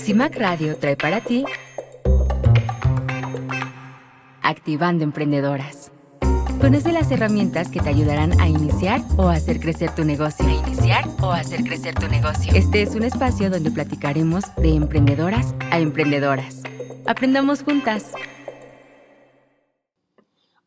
CIMAC Radio trae para ti Activando Emprendedoras. Conoce las herramientas que te ayudarán a iniciar o hacer crecer tu negocio. A iniciar o hacer crecer tu negocio. Este es un espacio donde platicaremos de emprendedoras a emprendedoras. Aprendamos juntas.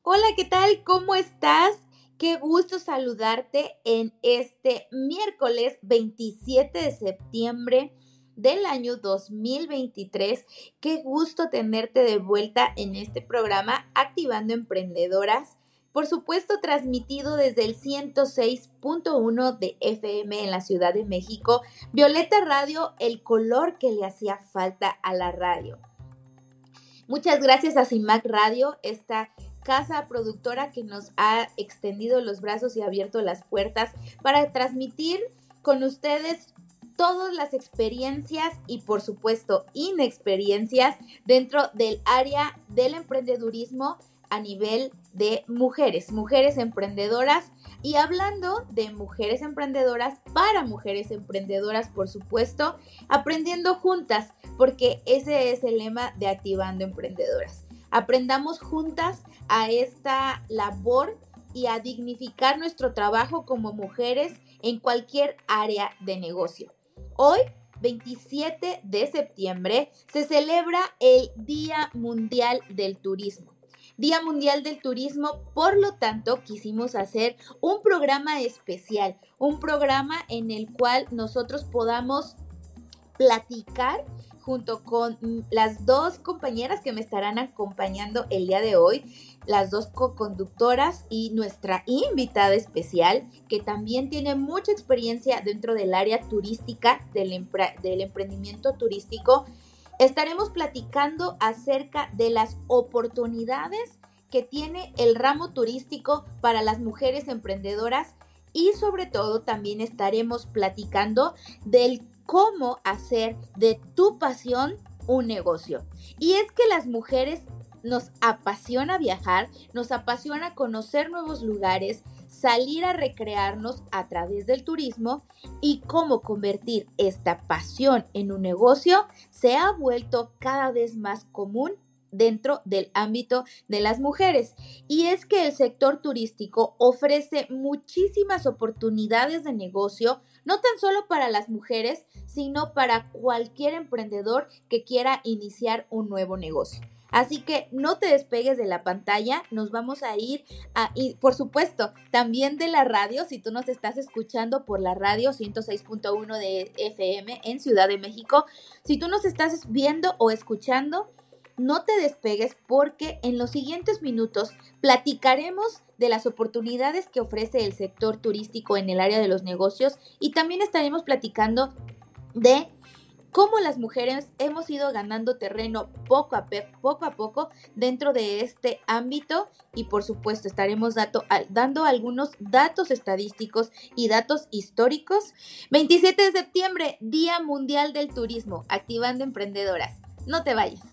Hola, ¿qué tal? ¿Cómo estás? Qué gusto saludarte en este miércoles 27 de septiembre del año 2023. Qué gusto tenerte de vuelta en este programa Activando Emprendedoras. Por supuesto, transmitido desde el 106.1 de FM en la Ciudad de México. Violeta Radio, el color que le hacía falta a la radio. Muchas gracias a CIMAC Radio, esta casa productora que nos ha extendido los brazos y abierto las puertas para transmitir con ustedes todas las experiencias y por supuesto inexperiencias dentro del área del emprendedurismo a nivel de mujeres, mujeres emprendedoras y hablando de mujeres emprendedoras para mujeres emprendedoras, por supuesto, aprendiendo juntas, porque ese es el lema de Activando Emprendedoras. Aprendamos juntas a esta labor y a dignificar nuestro trabajo como mujeres en cualquier área de negocio. Hoy, 27 de septiembre, se celebra el Día Mundial del Turismo. Día Mundial del Turismo, por lo tanto, quisimos hacer un programa especial, un programa en el cual nosotros podamos platicar junto con las dos compañeras que me estarán acompañando el día de hoy, las dos co-conductoras y nuestra invitada especial, que también tiene mucha experiencia dentro del área turística, del, del emprendimiento turístico. Estaremos platicando acerca de las oportunidades que tiene el ramo turístico para las mujeres emprendedoras y sobre todo también estaremos platicando del cómo hacer de tu pasión un negocio. Y es que las mujeres nos apasiona viajar, nos apasiona conocer nuevos lugares, salir a recrearnos a través del turismo y cómo convertir esta pasión en un negocio se ha vuelto cada vez más común dentro del ámbito de las mujeres. Y es que el sector turístico ofrece muchísimas oportunidades de negocio, no tan solo para las mujeres, sino para cualquier emprendedor que quiera iniciar un nuevo negocio. Así que no te despegues de la pantalla, nos vamos a ir a, y por supuesto, también de la radio, si tú nos estás escuchando por la radio 106.1 de FM en Ciudad de México, si tú nos estás viendo o escuchando, no te despegues porque en los siguientes minutos platicaremos de las oportunidades que ofrece el sector turístico en el área de los negocios y también estaremos platicando de cómo las mujeres hemos ido ganando terreno poco a, poco, a poco dentro de este ámbito y por supuesto estaremos dando algunos datos estadísticos y datos históricos. 27 de septiembre, Día Mundial del Turismo, activando emprendedoras. No te vayas.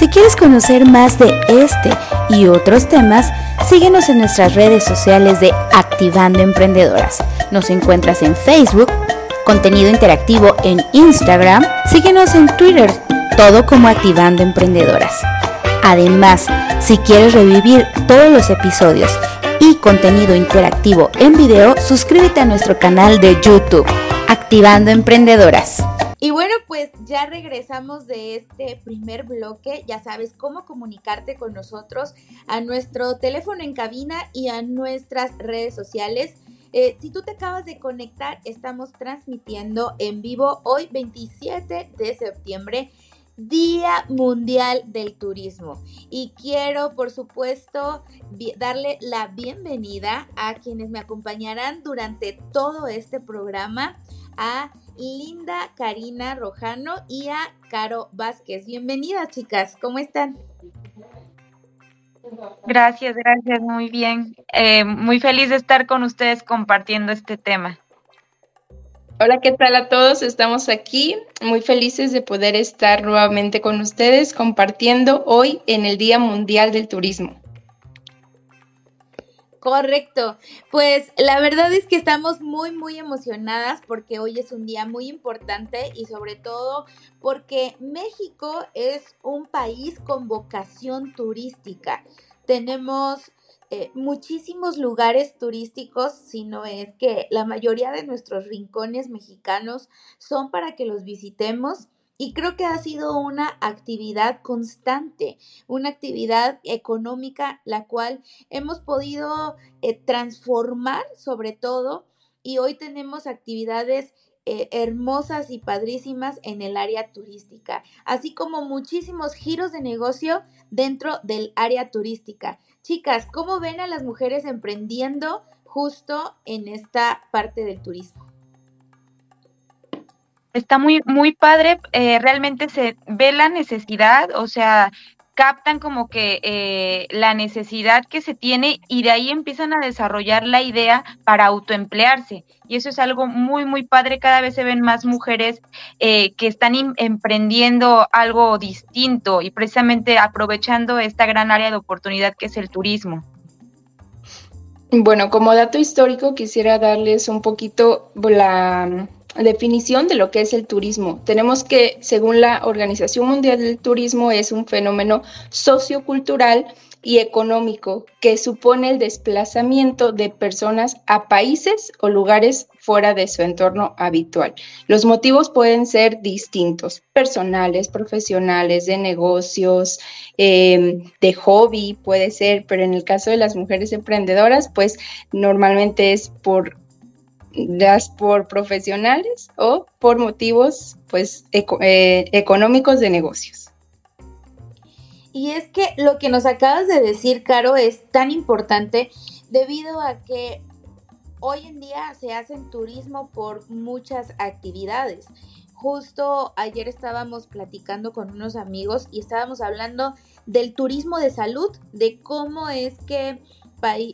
Si quieres conocer más de este y otros temas, síguenos en nuestras redes sociales de Activando Emprendedoras. Nos encuentras en Facebook, contenido interactivo en Instagram, síguenos en Twitter, todo como Activando Emprendedoras. Además, si quieres revivir todos los episodios y contenido interactivo en video, suscríbete a nuestro canal de YouTube, Activando Emprendedoras. Y bueno, pues ya regresamos de este primer bloque. Ya sabes cómo comunicarte con nosotros a nuestro teléfono en cabina y a nuestras redes sociales. Eh, si tú te acabas de conectar, estamos transmitiendo en vivo hoy 27 de septiembre. Día Mundial del Turismo. Y quiero, por supuesto, darle la bienvenida a quienes me acompañarán durante todo este programa, a Linda Karina Rojano y a Caro Vázquez. Bienvenidas, chicas, ¿cómo están? Gracias, gracias, muy bien. Eh, muy feliz de estar con ustedes compartiendo este tema. Hola, ¿qué tal a todos? Estamos aquí muy felices de poder estar nuevamente con ustedes compartiendo hoy en el Día Mundial del Turismo. Correcto. Pues la verdad es que estamos muy, muy emocionadas porque hoy es un día muy importante y sobre todo porque México es un país con vocación turística. Tenemos eh, muchísimos lugares turísticos, si no es que la mayoría de nuestros rincones mexicanos son para que los visitemos y creo que ha sido una actividad constante, una actividad económica, la cual hemos podido eh, transformar sobre todo y hoy tenemos actividades eh, hermosas y padrísimas en el área turística, así como muchísimos giros de negocio dentro del área turística. Chicas, ¿cómo ven a las mujeres emprendiendo justo en esta parte del turismo? Está muy, muy padre, eh, realmente se ve la necesidad, o sea, captan como que eh, la necesidad que se tiene y de ahí empiezan a desarrollar la idea para autoemplearse. Y eso es algo muy, muy padre. Cada vez se ven más mujeres eh, que están emprendiendo algo distinto y precisamente aprovechando esta gran área de oportunidad que es el turismo. Bueno, como dato histórico quisiera darles un poquito la definición de lo que es el turismo. Tenemos que, según la Organización Mundial del Turismo, es un fenómeno sociocultural y económico que supone el desplazamiento de personas a países o lugares fuera de su entorno habitual. Los motivos pueden ser distintos, personales, profesionales, de negocios, em, de hobby, puede ser, pero en el caso de las mujeres emprendedoras, pues normalmente es por das por profesionales o por motivos pues eh, económicos de negocios. Y es que lo que nos acabas de decir, Caro, es tan importante debido a que hoy en día se hacen turismo por muchas actividades. Justo ayer estábamos platicando con unos amigos y estábamos hablando del turismo de salud, de cómo es que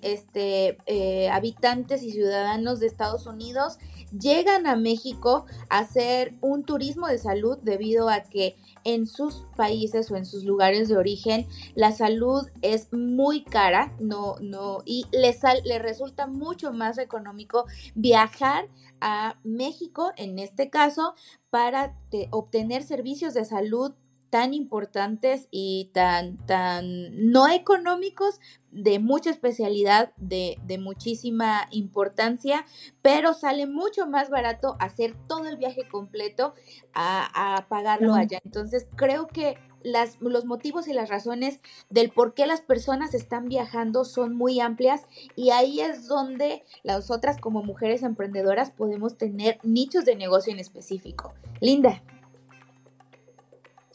este, eh, habitantes y ciudadanos de Estados Unidos llegan a México a hacer un turismo de salud debido a que en sus países o en sus lugares de origen la salud es muy cara, no, no, y les, les resulta mucho más económico viajar a México, en este caso, para obtener servicios de salud tan importantes y tan, tan no económicos, de mucha especialidad, de, de, muchísima importancia, pero sale mucho más barato hacer todo el viaje completo a, a pagarlo allá. Entonces creo que las, los motivos y las razones del por qué las personas están viajando son muy amplias y ahí es donde las otras como mujeres emprendedoras podemos tener nichos de negocio en específico. Linda.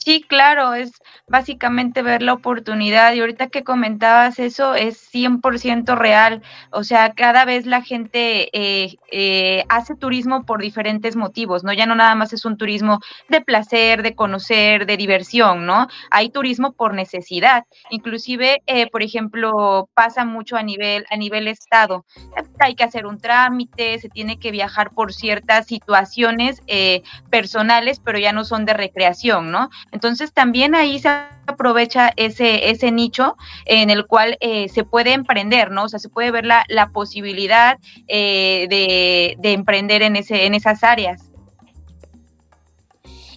Sí, claro, es básicamente ver la oportunidad y ahorita que comentabas eso es 100% real, o sea, cada vez la gente eh, eh, hace turismo por diferentes motivos, ¿no? Ya no nada más es un turismo de placer, de conocer, de diversión, ¿no? Hay turismo por necesidad, inclusive, eh, por ejemplo, pasa mucho a nivel, a nivel estado, hay que hacer un trámite, se tiene que viajar por ciertas situaciones personales, pero ya no son de recreación, ¿no? Entonces también ahí se aprovecha ese, ese nicho en el cual eh, se puede emprender, ¿no? O sea, se puede ver la, la posibilidad eh, de, de emprender en, ese, en esas áreas.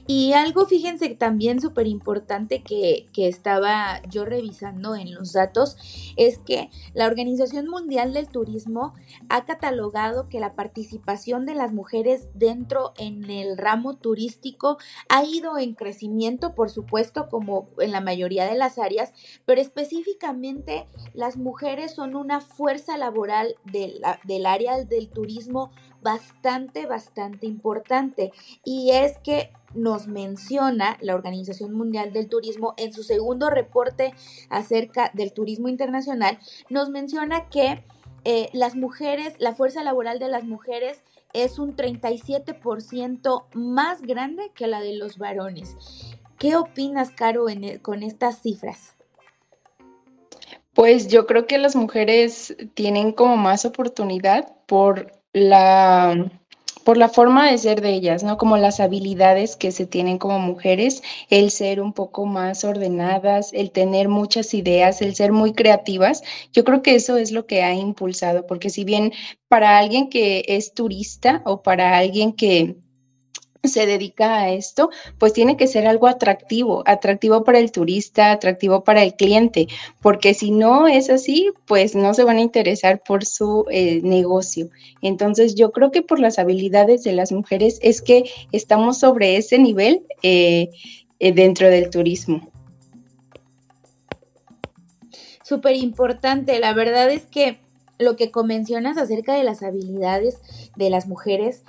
Y algo, fíjense, también súper importante que, que, estaba yo revisando en los datos es que la Organización Mundial del Turismo ha catalogado que la participación de las mujeres dentro en el ramo turístico ha ido en crecimiento, por supuesto, como en la mayoría de las áreas, pero específicamente las mujeres son una fuerza laboral de la, del área del turismo bastante, bastante importante. Y es que nos menciona la Organización Mundial del Turismo en su segundo reporte acerca del turismo internacional, nos menciona que eh, las mujeres, la fuerza laboral de las mujeres es un 37% más grande que la de los varones. ¿Qué opinas, Caro, e, con estas cifras? Pues yo creo que las mujeres tienen como más oportunidad por la por la forma de ser de ellas, ¿no? Como las habilidades que se tienen como mujeres, el ser un poco más ordenadas, el tener muchas ideas, el ser muy creativas. Yo creo que eso es lo que ha impulsado, porque si bien para alguien que es turista o para alguien que se dedica a esto, pues tiene que ser algo atractivo, atractivo para el turista, atractivo para el cliente, porque si no es así, pues no se van a interesar por su eh, negocio. Entonces yo creo que por las habilidades de las mujeres es que estamos sobre ese nivel eh, eh, dentro del turismo. Súper importante, la verdad es que lo que mencionas acerca de las habilidades de las mujeres,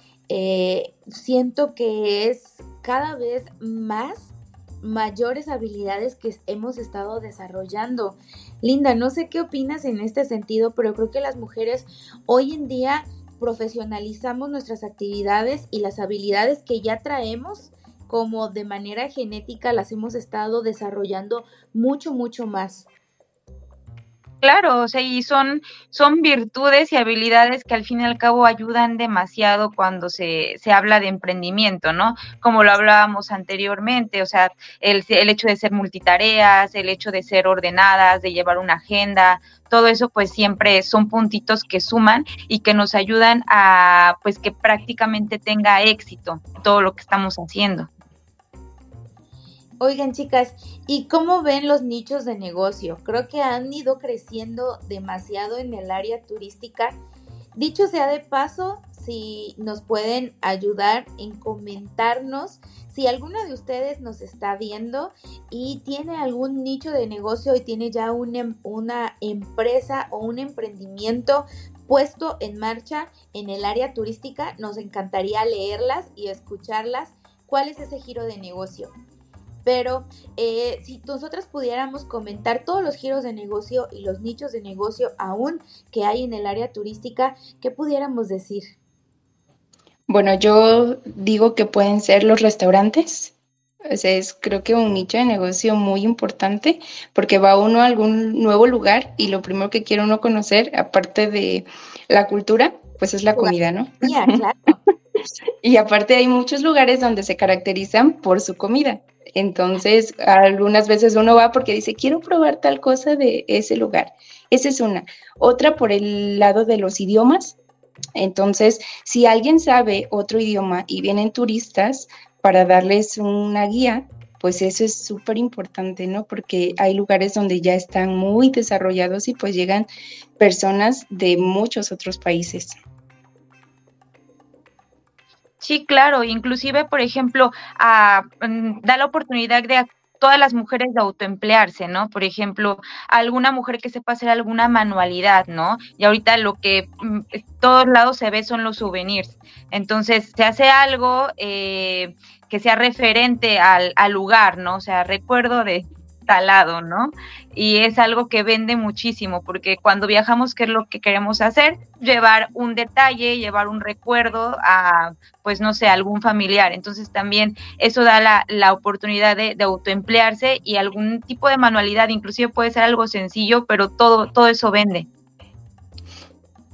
siento que es cada vez más mayores habilidades que hemos estado desarrollando. Linda, no sé qué opinas en este sentido, pero creo que las mujeres hoy en día profesionalizamos nuestras actividades y las habilidades que ya traemos como de manera genética las hemos estado desarrollando mucho, mucho más. Claro, o sea, y son, son virtudes y habilidades que al fin y al cabo ayudan demasiado cuando se, se habla de emprendimiento, ¿no? Como lo hablábamos anteriormente, o sea, el, el hecho de ser multitareas, el hecho de ser ordenadas, de llevar una agenda, todo eso pues siempre son puntitos que suman y que nos ayudan a pues que prácticamente tenga éxito todo lo que estamos haciendo. Oigan chicas, ¿y cómo ven los nichos de negocio? Creo que han ido creciendo demasiado en el área turística. Dicho sea de paso, si nos pueden ayudar en comentarnos si alguna de ustedes nos está viendo y tiene algún nicho de negocio y tiene ya una, em, una empresa o un emprendimiento puesto en marcha en el área turística, nos encantaría leerlas y escucharlas. ¿Cuál es ese giro de negocio? Pero eh, si nosotras pudiéramos comentar todos los giros de negocio y los nichos de negocio aún que hay en el área turística, ¿qué pudiéramos decir? Bueno, yo digo que pueden ser los restaurantes. O sea, es creo que un nicho de negocio muy importante porque va uno a algún nuevo lugar y lo primero que quiere uno conocer, aparte de la cultura, pues es la comida, ¿no? claro. y aparte hay muchos lugares donde se caracterizan por su comida. Entonces, algunas veces uno va porque dice, quiero probar tal cosa de ese lugar. Esa es una. Otra por el lado de los idiomas. Entonces, si alguien sabe otro idioma y vienen turistas para darles una guía, pues eso es súper importante, ¿no? Porque hay lugares donde ya están muy desarrollados y pues llegan personas de muchos otros países. Sí, claro, inclusive, por ejemplo, mm, da la oportunidad de a todas las mujeres de autoemplearse, ¿no? Por ejemplo, alguna mujer que sepa hacer alguna manualidad, ¿no? Y ahorita lo que mm, todos lados se ve son los souvenirs. Entonces, se hace algo eh, que sea referente al, al lugar, ¿no? O sea, recuerdo de talado, ¿no? Y es algo que vende muchísimo, porque cuando viajamos, ¿qué es lo que queremos hacer? Llevar un detalle, llevar un recuerdo a, pues no sé, algún familiar. Entonces también eso da la, la oportunidad de, de, autoemplearse y algún tipo de manualidad, inclusive puede ser algo sencillo, pero todo, todo eso vende.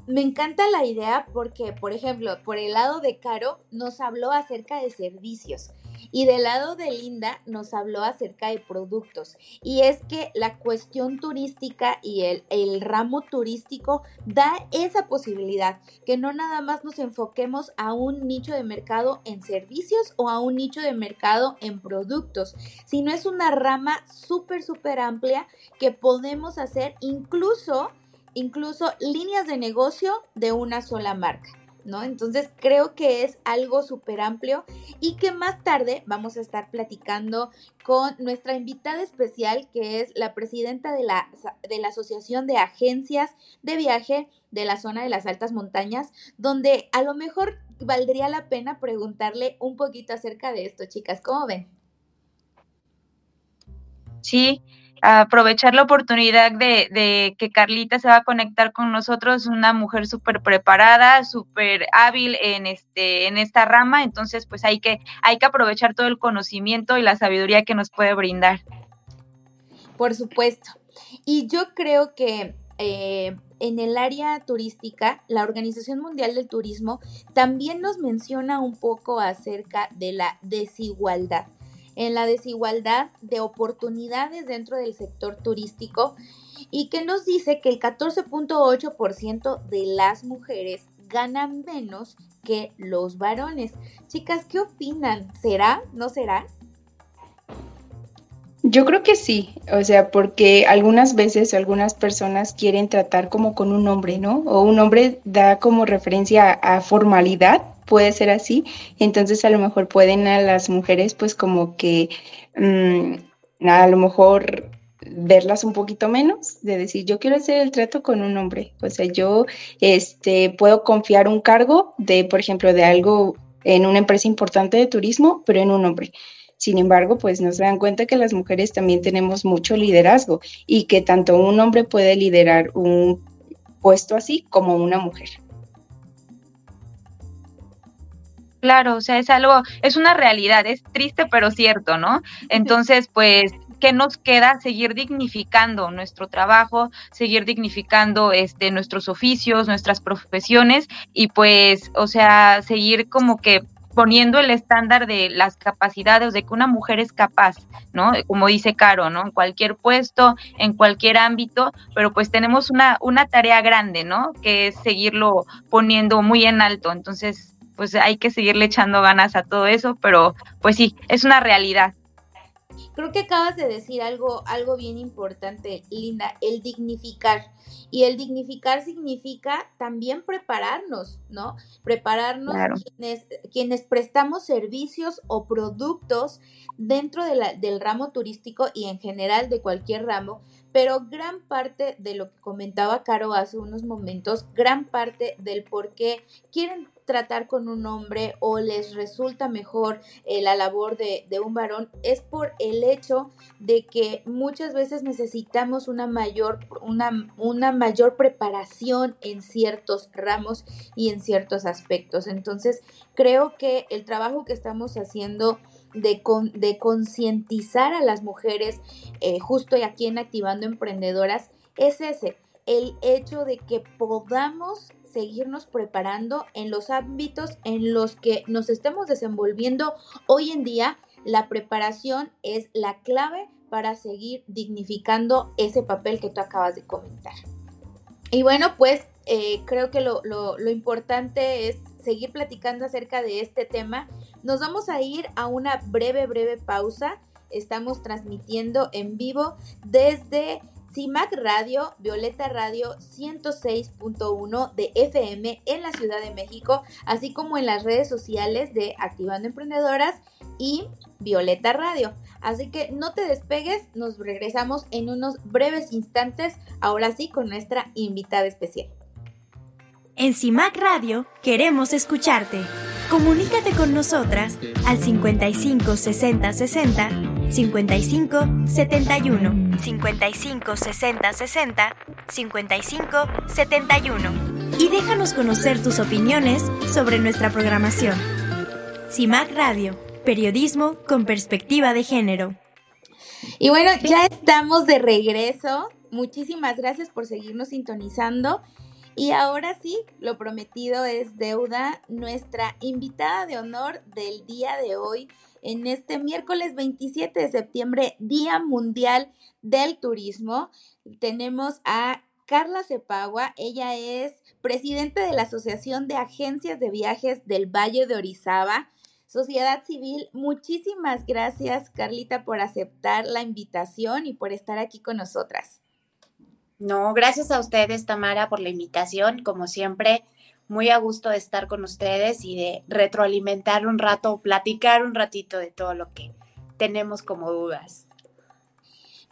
Me encanta la idea porque, por ejemplo, por el lado de Caro nos habló acerca de servicios. Y del lado de Linda nos habló acerca de productos. Y es que la cuestión turística y el, el ramo turístico da esa posibilidad, que no nada más nos enfoquemos a un nicho de mercado en servicios o a un nicho de mercado en productos, sino es una rama súper, súper amplia que podemos hacer incluso, incluso líneas de negocio de una sola marca. ¿No? Entonces creo que es algo súper amplio y que más tarde vamos a estar platicando con nuestra invitada especial, que es la presidenta de la, de la Asociación de Agencias de Viaje de la zona de las altas montañas, donde a lo mejor valdría la pena preguntarle un poquito acerca de esto, chicas. ¿Cómo ven? Sí, aprovechar la oportunidad de, que Carlita se va a conectar con nosotros, una mujer súper preparada, súper hábil en este, en esta rama, entonces pues hay que, hay que aprovechar todo el conocimiento y la sabiduría que nos puede brindar. Por supuesto. Y yo creo que eh, en el área turística, la Organización Mundial del Turismo también nos menciona un poco acerca de la desigualdad. En la desigualdad de oportunidades dentro del sector turístico y que nos dice que el 14.8% de las mujeres ganan menos que los varones. Chicas, ¿qué opinan? ¿Será? ¿No será? Yo creo que sí, o sea, porque algunas veces algunas personas quieren tratar como con un hombre, ¿no? O un hombre da como referencia a, formalidad, puede ser así, entonces a lo mejor pueden a las mujeres pues como que mm, a lo mejor verlas un poquito menos, de decir, yo quiero hacer el trato con un hombre, o sea, yo este, puedo confiar un cargo de, por ejemplo, de algo en una empresa importante de turismo, pero en un hombre. Sin embargo, pues nos dan cuenta que las mujeres también tenemos mucho liderazgo y que tanto un hombre puede liderar un puesto así como una mujer. Claro, o sea, es algo, es una realidad, es triste pero cierto, ¿no? Entonces, pues ¿qué nos queda? Seguir dignificando nuestro trabajo, seguir dignificando este, nuestros oficios, nuestras profesiones y pues, o sea, seguir como que poniendo el estándar de las capacidades, de que una mujer es capaz, ¿no? Como dice Caro, ¿no? En cualquier puesto, en cualquier ámbito, pero pues tenemos una, una tarea grande, ¿no? Que es seguirlo poniendo muy en alto. Entonces, pues hay que seguirle echando ganas a todo eso, pero pues sí, es una realidad. Creo que acabas de decir algo, algo bien importante, Linda, el dignificar. Y el dignificar significa también prepararnos, ¿no? Prepararnos quienes, quienes prestamos servicios o productos dentro del ramo turístico y en general de cualquier ramo, pero gran parte de lo que comentaba Caro hace unos momentos, gran parte del por qué quieren tratar con un hombre o les resulta mejor eh, la labor de, un varón es por el hecho de que muchas veces necesitamos una mayor, una, una mayor preparación en ciertos ramos y en ciertos aspectos. Entonces, creo que el trabajo que estamos haciendo de, de concientizar a las mujeres eh, justo aquí en Activando Emprendedoras es ese, el hecho de que podamos seguirnos preparando en los ámbitos en los que nos estemos desenvolviendo hoy en día. La preparación es la clave para seguir dignificando ese papel que tú acabas de comentar. Y bueno, pues eh, creo que lo, lo importante es seguir platicando acerca de este tema. Nos vamos a ir a una breve, breve pausa. Estamos transmitiendo en vivo desde CIMAC Radio, Violeta Radio 106.1 de FM en la Ciudad de México, así como en las redes sociales de Activando Emprendedoras y Violeta Radio. Así que no te despegues, nos regresamos en unos breves instantes, ahora sí con nuestra invitada especial. En CIMAC Radio queremos escucharte. Comunícate con nosotras al 55 60 60 55 71 55 60 60 55 71 y déjanos conocer tus opiniones sobre nuestra programación. CIMAC Radio, periodismo con perspectiva de género. Y bueno, ya estamos de regreso. Muchísimas gracias por seguirnos sintonizando. Y ahora sí, lo prometido es deuda. Nuestra invitada de honor del día de hoy, en este miércoles 27 de septiembre, Día Mundial del Turismo, tenemos a Carla Cepagua. Ella es presidente de la Asociación de Agencias de Viajes del Valle de Orizaba. Sociedad Civil, muchísimas gracias Carlita por aceptar la invitación y por estar aquí con nosotras. No, gracias a ustedes, Tamara, por la invitación. Como siempre, muy a gusto de estar con ustedes y de retroalimentar un rato, platicar un ratito de todo lo que tenemos como dudas.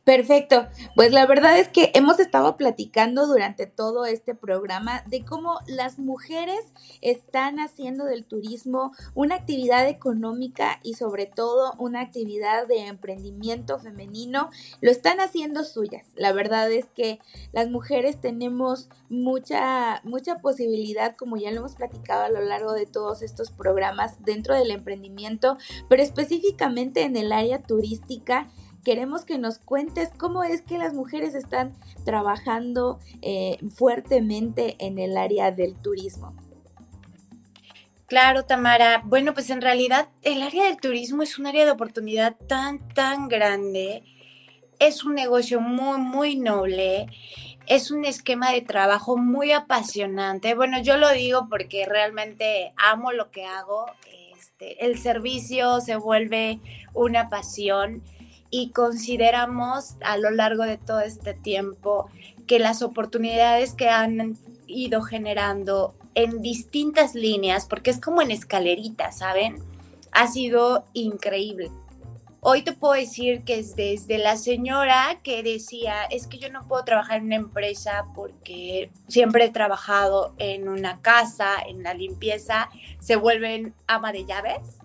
Perfecto. Pues la verdad es que hemos estado platicando durante todo este programa de cómo las mujeres están haciendo del turismo una actividad económica y sobre todo una actividad de emprendimiento femenino. Lo están haciendo suyas. La verdad es que las mujeres tenemos mucha mucha posibilidad, como ya lo hemos platicado a lo largo de todos estos programas dentro del emprendimiento, pero específicamente en el área turística queremos que nos cuentes cómo es que las mujeres están trabajando eh, fuertemente en el área del turismo. Claro, Tamara. Bueno, pues en realidad el área del turismo es un área de oportunidad tan, tan grande. Es un negocio muy, muy noble. Es un esquema de trabajo muy apasionante. Bueno, yo lo digo porque realmente amo lo que hago. Este, el servicio se vuelve una pasión y consideramos a lo largo de todo este tiempo que las oportunidades que han ido generando en distintas líneas, porque es como en escalerita, ¿saben? Ha sido increíble. Hoy te puedo decir que es desde la señora que decía, es que yo no puedo trabajar en una empresa porque siempre he trabajado en una casa, en la limpieza, se vuelven ama de llaves.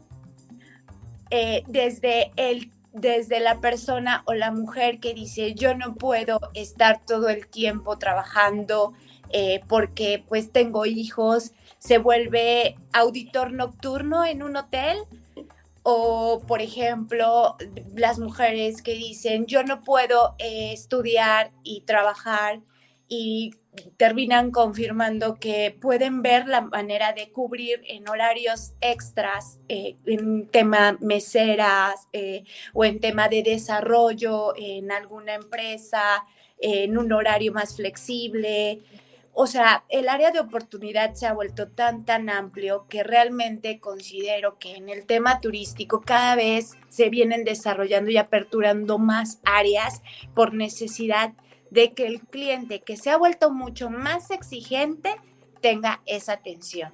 Eh, desde el desde la persona o la mujer que dice yo no puedo estar todo el tiempo trabajando eh, porque pues tengo hijos, se vuelve auditor nocturno en un hotel. O, por ejemplo, las mujeres que dicen, yo no puedo eh, estudiar y trabajar y terminan confirmando que pueden ver la manera de cubrir en horarios extras, eh, en tema meseras o en tema de desarrollo en alguna empresa, en un horario más flexible. O sea, el área de oportunidad se ha vuelto tan, tan amplio que realmente considero que en el tema turístico cada vez se vienen desarrollando y aperturando más áreas por necesidad de que el cliente que se ha vuelto mucho más exigente tenga esa atención.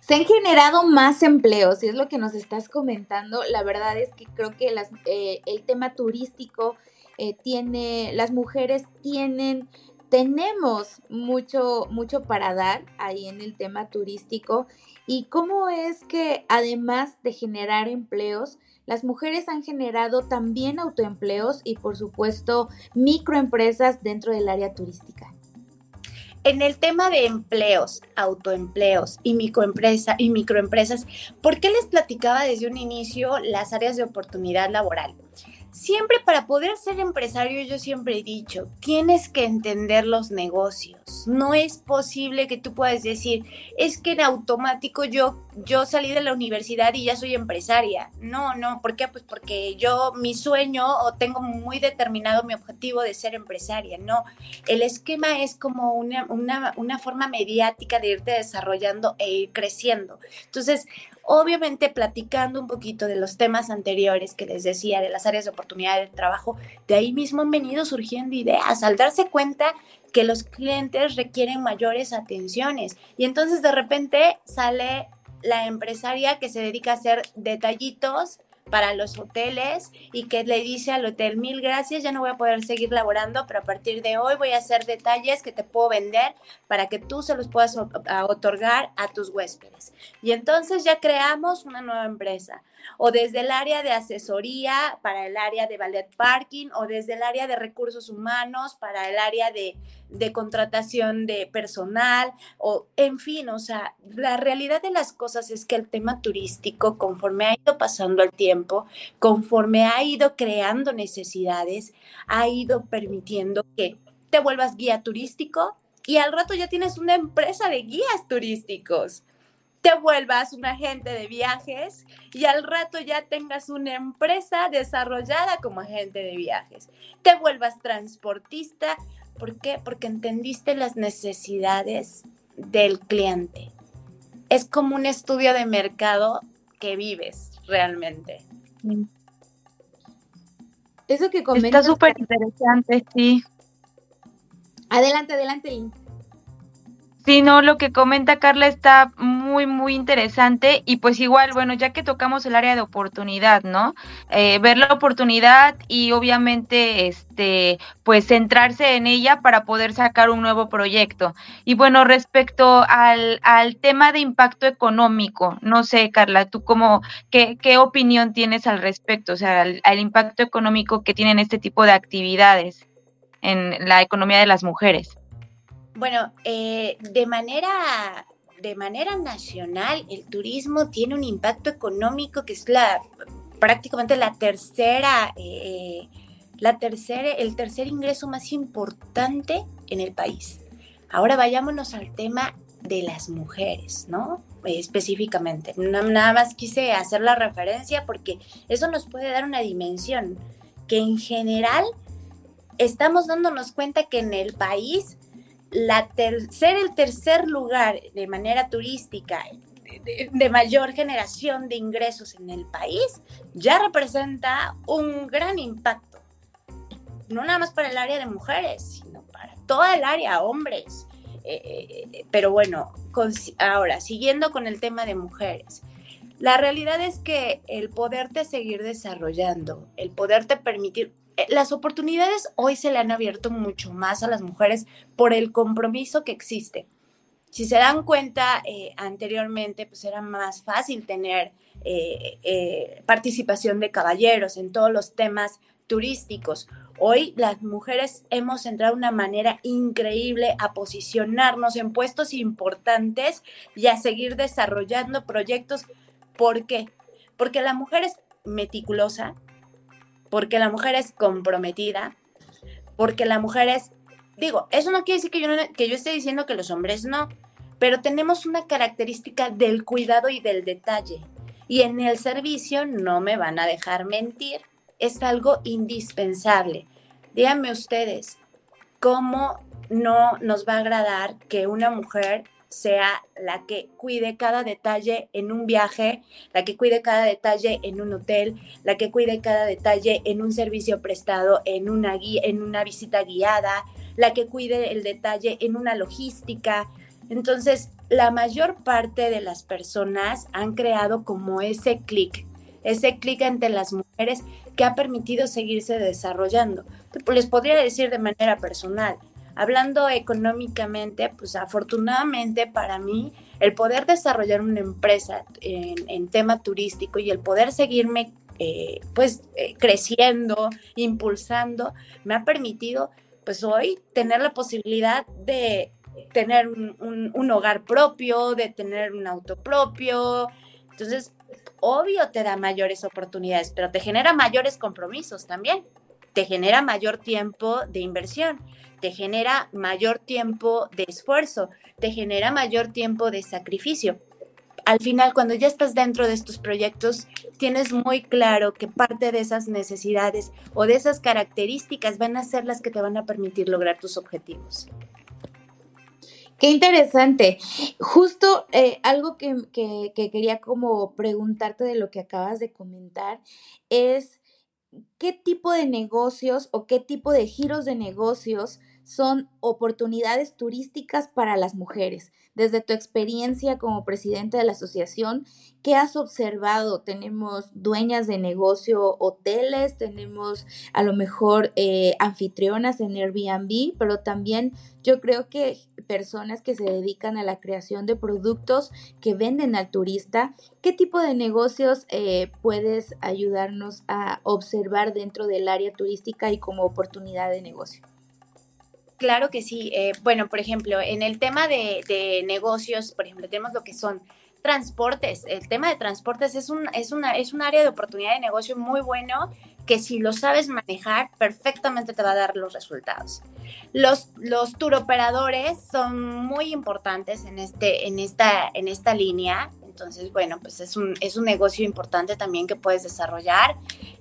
Se han generado más empleos, y es lo que nos estás comentando. La verdad es que creo que eh, el tema turístico eh, tiene, las mujeres tienen tenemos mucho, mucho para dar ahí en el tema turístico y cómo es que además de generar empleos, las mujeres han generado también autoempleos y por supuesto microempresas dentro del área turística. En el tema de empleos, autoempleos y microempresa y microempresas, ¿por qué les platicaba desde un inicio las áreas de oportunidad laboral? Siempre para poder ser empresario, yo siempre he dicho, tienes que entender los negocios. No es posible que tú puedas decir, es que en automático yo, yo salí de la universidad y ya soy empresaria. No, no, ¿por qué? Pues porque yo, mi sueño o tengo muy determinado mi objetivo de ser empresaria. No, el esquema es como una, una, una forma mediática de irte desarrollando e ir creciendo. Entonces, Obviamente, platicando un poquito de los temas anteriores que les decía, de las áreas de oportunidad de trabajo, de ahí mismo han venido surgiendo ideas al darse cuenta que los clientes requieren mayores atenciones. Y entonces de repente sale la empresaria que se dedica a hacer detallitos para los hoteles y que le dice al hotel, mil gracias, ya no voy a poder seguir laborando, pero a partir de hoy voy a hacer detalles que te puedo vender para que tú se los puedas otorgar a tus huéspedes. Y entonces ya creamos una nueva empresa o desde el área de asesoría para el área de ballet parking, o desde el área de recursos humanos para el área de, de contratación de personal, o en fin, o sea, la realidad de las cosas es que el tema turístico, conforme ha ido pasando el tiempo, conforme ha ido creando necesidades, ha ido permitiendo que te vuelvas guía turístico y al rato ya tienes una empresa de guías turísticos te vuelvas un agente de viajes y al rato ya tengas una empresa desarrollada como agente de viajes. Te vuelvas transportista. ¿Por qué? Porque entendiste las necesidades del cliente. Es como un estudio de mercado que vives realmente. Eso que comentas. Está súper interesante, sí. Adelante, adelante, Link. Sí, no, lo que comenta Carla está muy, muy interesante y pues igual, bueno, ya que tocamos el área de oportunidad, ¿no? Eh, ver la oportunidad y obviamente, este, pues centrarse en ella para poder sacar un nuevo proyecto. Y bueno, respecto al, al tema de impacto económico, no sé, Carla, tú cómo, qué, qué opinión tienes al respecto, o sea, al impacto económico que tienen este tipo de actividades en la economía de las mujeres. Bueno, eh, de manera de manera nacional, el turismo tiene un impacto económico que es la prácticamente la tercera, eh, la tercera, el tercer ingreso más importante en el país. Ahora vayámonos al tema de las mujeres, ¿no? específicamente. nada más quise hacer la referencia porque eso nos puede dar una dimensión que en general estamos dándonos cuenta que en el país la ser el tercer lugar de manera turística de, mayor generación de ingresos en el país ya representa un gran impacto. No nada más para el área de mujeres, sino para toda el área, hombres. Eh, eh, pero bueno, ahora, siguiendo con el tema de mujeres. La realidad es que el poderte seguir desarrollando, el poderte permitir, las oportunidades hoy se le han abierto mucho más a las mujeres por el compromiso que existe. Si se dan cuenta, eh, anteriormente pues era más fácil tener eh, participación de caballeros en todos los temas turísticos. Hoy las mujeres hemos entrado de una manera increíble a posicionarnos en puestos importantes y a seguir desarrollando proyectos. ¿Por qué? Porque la mujer es meticulosa, porque la mujer es comprometida, porque la mujer es, digo, eso no quiere decir que yo, que yo esté diciendo que los hombres no, pero tenemos una característica del cuidado y del detalle. Y en el servicio no me van a dejar mentir, es algo indispensable. Díganme ustedes, ¿cómo no nos va a agradar que una mujer sea la que cuide cada detalle en un viaje, la que cuide cada detalle en un hotel, la que cuide cada detalle en un servicio prestado, en una, guía, en una visita guiada, la que cuide el detalle en una logística. Entonces, la mayor parte de las personas han creado como ese clic, ese clic entre las mujeres que ha permitido seguirse desarrollando. Les podría decir de manera personal, hablando económicamente, pues afortunadamente para mí, el poder desarrollar una empresa en, tema turístico y el poder seguirme eh, pues eh, creciendo, impulsando, me ha permitido pues hoy tener la posibilidad de tener un, hogar propio, de tener un auto propio. Entonces, obvio te da mayores oportunidades, pero te genera mayores compromisos también, te genera mayor tiempo de inversión te genera mayor tiempo de esfuerzo, te genera mayor tiempo de sacrificio. Al final, cuando ya estás dentro de estos proyectos, tienes muy claro que parte de esas necesidades o de esas características van a ser las que te van a permitir lograr tus objetivos. Qué interesante. Justo eh, algo que, que, quería como preguntarte de lo que acabas de comentar es qué tipo de negocios o qué tipo de giros de negocios son oportunidades turísticas para las mujeres. Desde tu experiencia como presidente de la asociación, ¿qué has observado? Tenemos dueñas de negocio, hoteles, tenemos a lo mejor eh, anfitrionas en Airbnb, pero también yo creo que personas que se dedican a la creación de productos que venden al turista. ¿Qué tipo de negocios eh, puedes ayudarnos a observar dentro del área turística y como oportunidad de negocio? Claro que sí. Eh, bueno, por ejemplo, en el tema de, negocios, por ejemplo, tenemos lo que son transportes. El tema de transportes es un, es, una, es un área de oportunidad de negocio muy bueno que si lo sabes manejar, perfectamente te va a dar los resultados. Los, los turoperadores son muy importantes en, este, en, esta, en esta línea. Entonces, bueno, pues es un, es un negocio importante también que puedes desarrollar.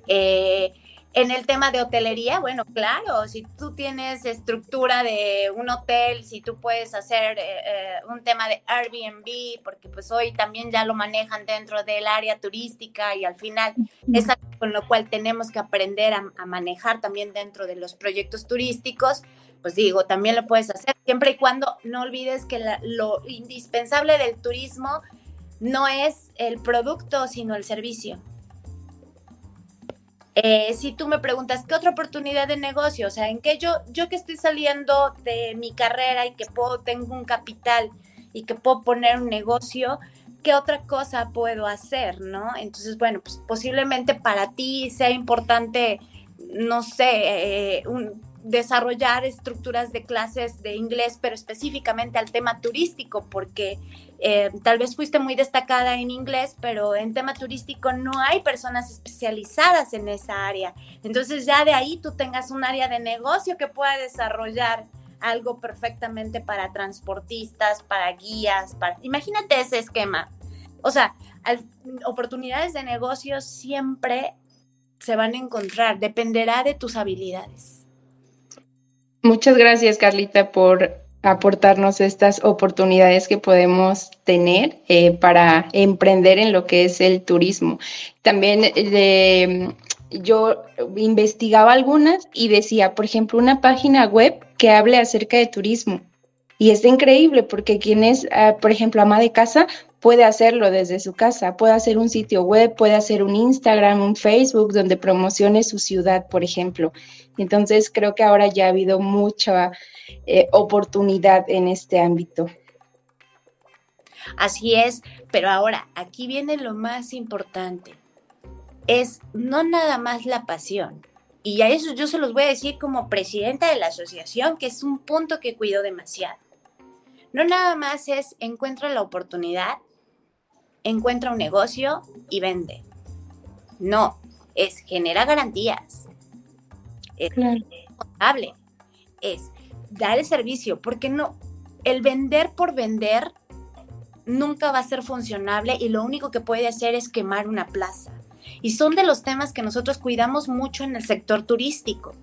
Eh, en el tema de hotelería, bueno, claro, si tú tienes estructura de un hotel, si tú puedes hacer eh, eh, un tema de Airbnb, porque pues hoy también ya lo manejan dentro del área turística y al final es algo con lo cual tenemos que aprender a, manejar también dentro de los proyectos turísticos, pues digo, también lo puedes hacer, siempre y cuando no olvides que lo indispensable del turismo no es el producto, sino el servicio. Eh, si tú me preguntas, ¿qué otra oportunidad de negocio? O sea, ¿en qué yo, yo que estoy saliendo de mi carrera y que puedo, tengo un capital y que puedo poner un negocio, ¿qué otra cosa puedo hacer? ¿No? Entonces, bueno, pues posiblemente para ti sea importante, no sé, eh, desarrollar estructuras de clases de inglés, pero específicamente al tema turístico, porque eh, tal vez fuiste muy destacada en inglés, pero en tema turístico no hay personas especializadas en esa área. Entonces ya de ahí tú tengas un área de negocio que pueda desarrollar algo perfectamente para transportistas, para guías, para... Imagínate ese esquema. O sea, oportunidades de negocio siempre se van a encontrar, dependerá de tus habilidades. Muchas gracias, Carlita, por aportarnos estas oportunidades que podemos tener eh, para emprender en lo que es el turismo. También eh, yo investigaba algunas y decía, por ejemplo, una página web que hable acerca de turismo. Y es increíble porque quien es, ah, por ejemplo, ama de casa, puede hacerlo desde su casa, puede hacer un sitio web, puede hacer un Instagram, un Facebook donde promocione su ciudad, por ejemplo. Entonces creo que ahora ya ha habido mucha eh, oportunidad en este ámbito. Así es, pero ahora aquí viene lo más importante. Es no nada más la pasión. Y a eso yo se los voy a decir como presidenta de la asociación, que es un punto que cuido demasiado. No nada más es encuentra la oportunidad, encuentra un negocio y vende. No, es genera garantías. Es contable. Es dar el servicio, porque no, el vender por vender nunca va a ser funcionable y lo único que puede hacer es quemar una plaza. Y son de los temas que nosotros cuidamos mucho en el sector turístico.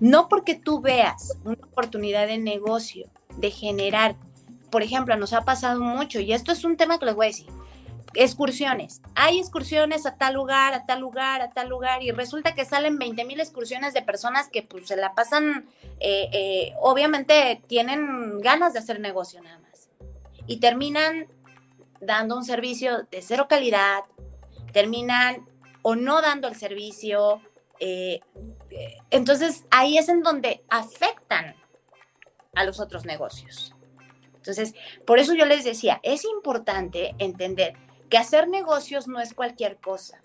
No porque tú veas una oportunidad de negocio, de generar, por ejemplo, nos ha pasado mucho, y esto es un tema que les voy a decir, excursiones. Hay excursiones a tal lugar, a tal lugar, a tal lugar, y resulta que salen 20 mil excursiones de personas que pues se la pasan, eh, eh, obviamente tienen ganas de hacer negocio nada más. Y terminan dando un servicio de cero calidad, terminan o no dando el servicio. Eh, entonces ahí es en donde afectan a los otros negocios. Entonces, por eso yo les decía, es importante entender que hacer negocios no es cualquier cosa,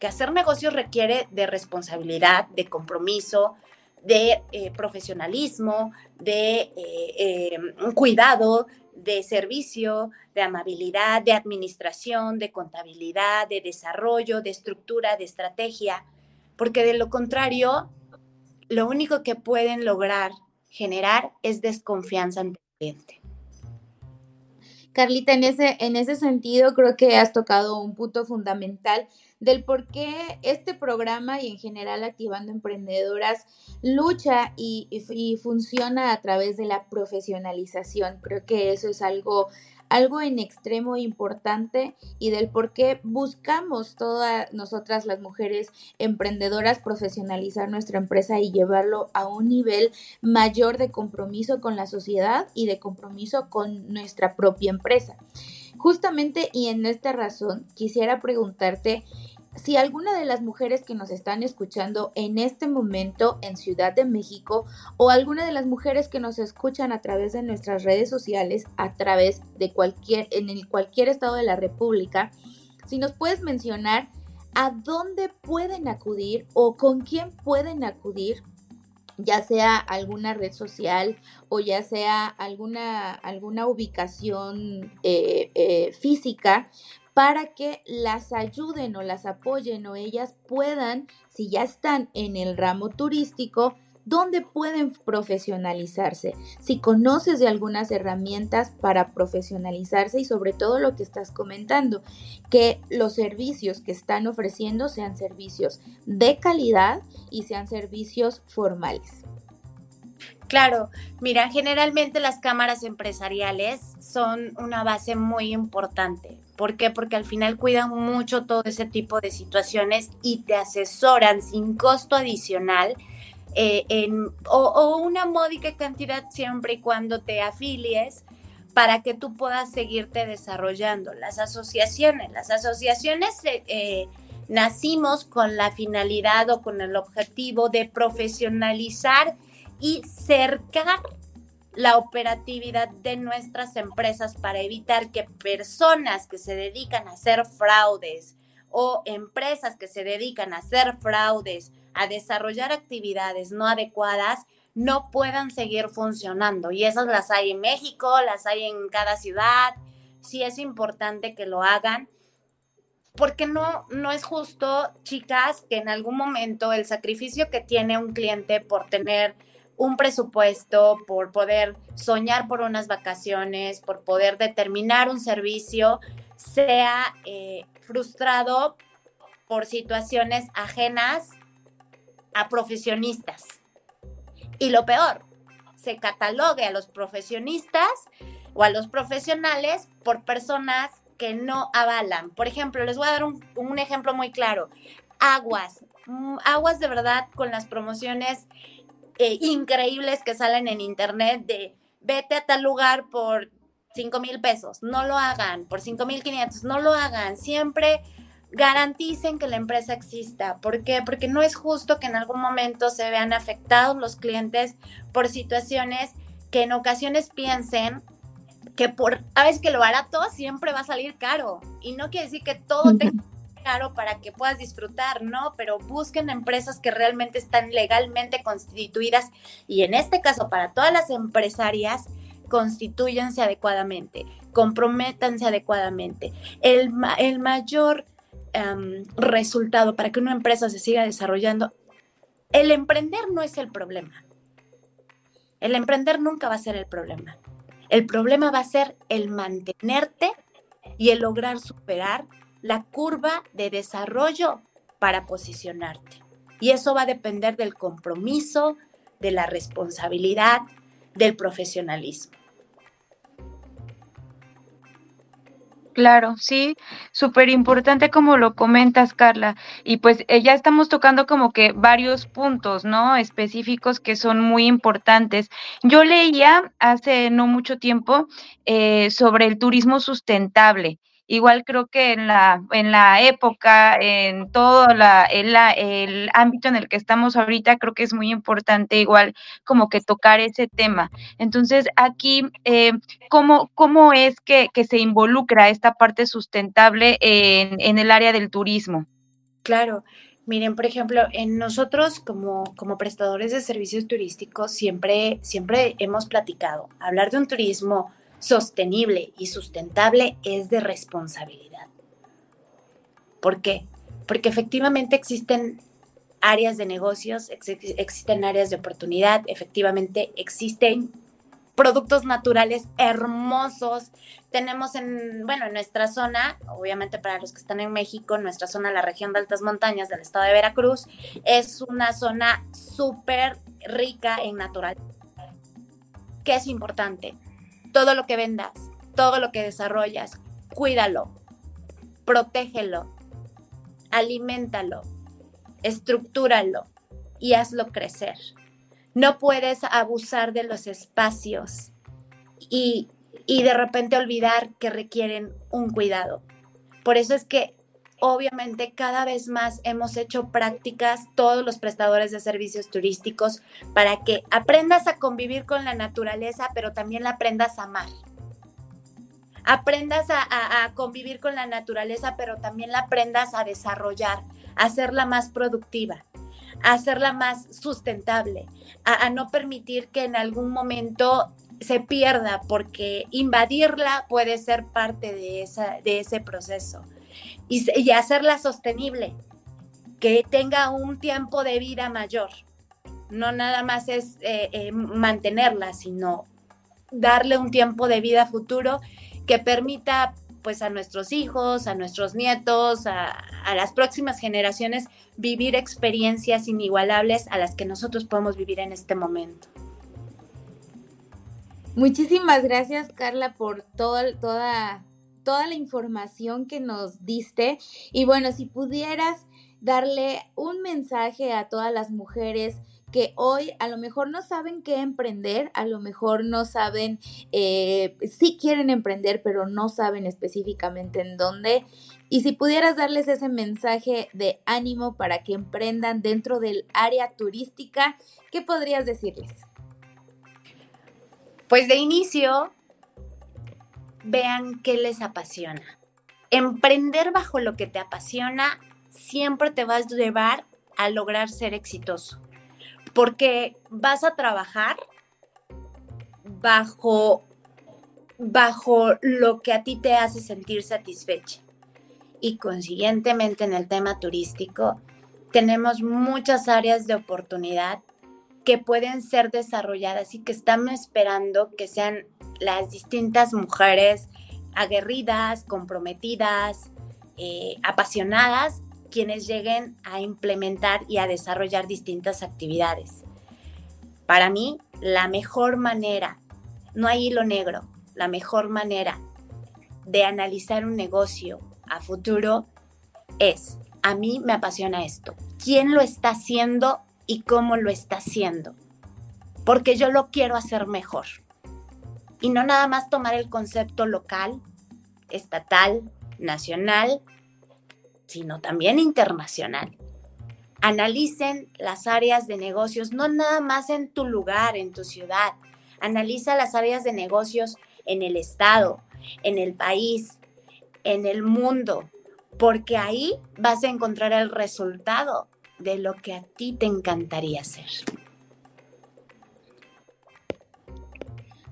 que hacer negocios requiere de responsabilidad, de compromiso, de eh, profesionalismo, de eh, em, cuidado, de servicio, de amabilidad, de administración, de contabilidad, de desarrollo, de estructura, de estrategia, porque de lo contrario, lo único que pueden lograr generar es desconfianza ante el cliente. Carlita, en ese, en ese sentido creo que has tocado un punto fundamental del por qué este programa y en general Activando Emprendedoras lucha y, y, funciona a través de la profesionalización. Creo que eso es algo algo en extremo importante y del por qué buscamos todas nosotras las mujeres emprendedoras profesionalizar nuestra empresa y llevarlo a un nivel mayor de compromiso con la sociedad y de compromiso con nuestra propia empresa. Justamente y en esta razón quisiera preguntarte si alguna de las mujeres que nos están escuchando en este momento en Ciudad de México o alguna de las mujeres que nos escuchan a través de nuestras redes sociales, a través de cualquier, en cualquier estado de la República, si nos puedes mencionar a dónde pueden acudir o con quién pueden acudir ya sea alguna red social o ya sea alguna, alguna ubicación eh, eh, física para que las ayuden o las apoyen o ellas puedan, si ya están en el ramo turístico, ¿dónde pueden profesionalizarse? Si conoces de algunas herramientas para profesionalizarse y sobre todo lo que estás comentando, que los servicios que están ofreciendo sean servicios de calidad y sean servicios formales. Claro, mira, generalmente las cámaras empresariales son una base muy importante. ¿Por qué? Porque al final cuidan mucho todo ese tipo de situaciones y te asesoran sin costo adicional eh, o, una módica cantidad siempre y cuando te afilies para que tú puedas seguirte desarrollando. Las asociaciones, las asociaciones eh, eh, nacimos con la finalidad o con el objetivo de profesionalizar y cercar la operatividad de nuestras empresas para evitar que personas que se dedican a hacer fraudes o empresas que se dedican a hacer fraudes, a desarrollar actividades no adecuadas, no puedan seguir funcionando. Y esas las hay en México, las hay en cada ciudad. Sí es importante que lo hagan porque no, no es justo, chicas, que en algún momento el sacrificio que tiene un cliente por tener un presupuesto, por poder soñar por unas vacaciones, por poder determinar un servicio, sea eh, frustrado por situaciones ajenas a profesionistas. Y lo peor, se catalogue a los profesionistas o a los profesionales por personas que no avalan. Por ejemplo, les voy a dar un, ejemplo muy claro. Aguas, mm, aguas de verdad con las promociones eh, increíbles que salen en internet de vete a tal lugar por 5 mil pesos, no lo hagan, por 5 mil 500, no lo hagan, siempre garanticen que la empresa exista. ¿Por qué? Porque no es justo que en algún momento se vean afectados los clientes por situaciones que en ocasiones piensen que por, a veces que lo barato siempre va a salir caro. Y no quiere decir que todo tenga caro para que puedas disfrutar, ¿no? Pero busquen empresas que realmente están legalmente constituidas y en este caso para todas las empresarias, constituyanse adecuadamente, comprométanse adecuadamente. El, el mayor em, resultado para que una empresa se siga desarrollando, el emprender no es el problema. El emprender nunca va a ser el problema. El problema va a ser el mantenerte y el lograr superar la curva de desarrollo para posicionarte. Y eso va a depender del compromiso, de la responsabilidad, del profesionalismo. Claro, sí, súper importante como lo comentas, Carla. Y pues eh, ya estamos tocando como que varios puntos, ¿no? Específicos que son muy importantes. Yo leía hace no mucho tiempo eh, sobre el turismo sustentable Igual creo que en la, en la época, en todo la, el ámbito en el que estamos ahorita, creo que es muy importante igual como que tocar ese tema. Entonces, aquí, eh, ¿cómo, ¿cómo es que, se involucra esta parte sustentable en, en el área del turismo? Claro. Miren, por ejemplo, en nosotros como, como prestadores de servicios turísticos siempre, siempre hemos platicado, hablar de un turismo sostenible y sustentable es de responsabilidad. ¿Por qué? Porque efectivamente existen áreas de negocios, existen áreas de oportunidad, efectivamente existen productos naturales hermosos. Tenemos en, bueno, en nuestra zona, obviamente para los que están en México, nuestra zona, la región de altas montañas del estado de Veracruz, es una zona súper rica en natural. ¿Qué es importante? Todo lo que vendas, todo lo que desarrollas, cuídalo, protégelo, aliméntalo, estructúralo y hazlo crecer. No puedes abusar de los espacios y, y de repente olvidar que requieren un cuidado. Por eso es que obviamente cada vez más hemos hecho prácticas todos los prestadores de servicios turísticos para que aprendas a convivir con la naturaleza, pero también la aprendas a amar. Aprendas a, convivir con la naturaleza, pero también la aprendas a desarrollar, a hacerla más productiva, a hacerla más sustentable, a, no permitir que en algún momento se pierda, porque invadirla puede ser parte de ese proceso y, hacerla sostenible, que tenga un tiempo de vida mayor. No nada más es eh, eh, mantenerla, sino darle un tiempo de vida futuro que permita pues a nuestros hijos, a nuestros nietos, a, a, las próximas generaciones vivir experiencias inigualables a las que nosotros podemos vivir en este momento. Muchísimas gracias Carla por todo, toda toda la información que nos diste. Y bueno, si pudieras darle un mensaje a todas las mujeres que hoy a lo mejor no saben qué emprender, a lo mejor no saben, eh, sí quieren emprender, pero no saben específicamente en dónde. Y si pudieras darles ese mensaje de ánimo para que emprendan dentro del área turística, ¿qué podrías decirles? Pues de inicio, vean qué les apasiona. Emprender bajo lo que te apasiona siempre te va a llevar a lograr ser exitoso. porque vas a trabajar bajo, bajo lo que a ti te hace sentir satisfecha. Y consiguientemente en el tema turístico tenemos muchas áreas de oportunidad que pueden ser desarrolladas y que estamos esperando que sean las distintas mujeres aguerridas, comprometidas, eh, apasionadas, quienes lleguen a implementar y a desarrollar distintas actividades. Para mí, la mejor manera, no hay hilo negro, la mejor manera de analizar un negocio a futuro es, a mí me apasiona esto, quién lo está haciendo y cómo lo está haciendo, porque yo lo quiero hacer mejor. Y no nada más tomar el concepto local, estatal, nacional, sino también internacional. Analicen las áreas de negocios, no nada más en tu lugar, en tu ciudad. Analiza las áreas de negocios en el estado, en el país, en el mundo, porque ahí vas a encontrar el resultado de lo que a ti te encantaría hacer.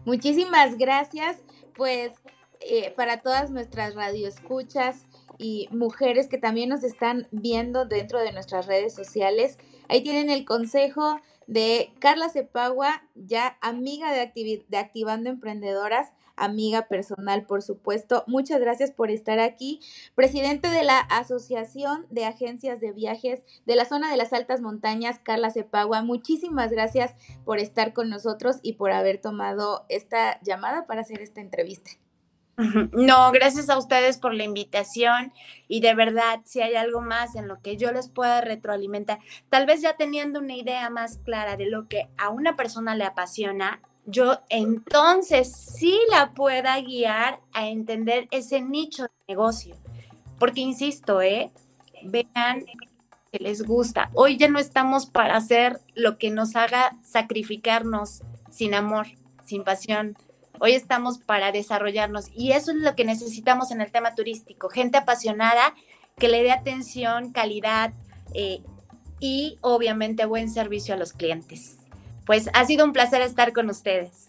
Muchísimas gracias, pues eh, para todas nuestras radioescuchas y mujeres que también nos están viendo dentro de nuestras redes sociales, ahí tienen el consejo de Carla Cepagua, ya amiga de, de Activando Emprendedoras amiga personal, por supuesto. Muchas gracias por estar aquí. Presidente de la Asociación de Agencias de Viajes de la zona de las altas montañas, Carla Cepagua, muchísimas gracias por estar con nosotros y por haber tomado esta llamada para hacer esta entrevista. No, gracias a ustedes por la invitación y de verdad, si hay algo más en lo que yo les pueda retroalimentar, tal vez ya teniendo una idea más clara de lo que a una persona le apasiona, yo entonces sí la pueda guiar a entender ese nicho de negocio. Porque insisto, ¿eh? vean que les gusta. Hoy ya no estamos para hacer lo que nos haga sacrificarnos sin amor, sin pasión. Hoy estamos para desarrollarnos y eso es lo que necesitamos en el tema turístico. Gente apasionada que le dé atención, calidad eh, y obviamente buen servicio a los clientes pues ha sido un placer estar con ustedes.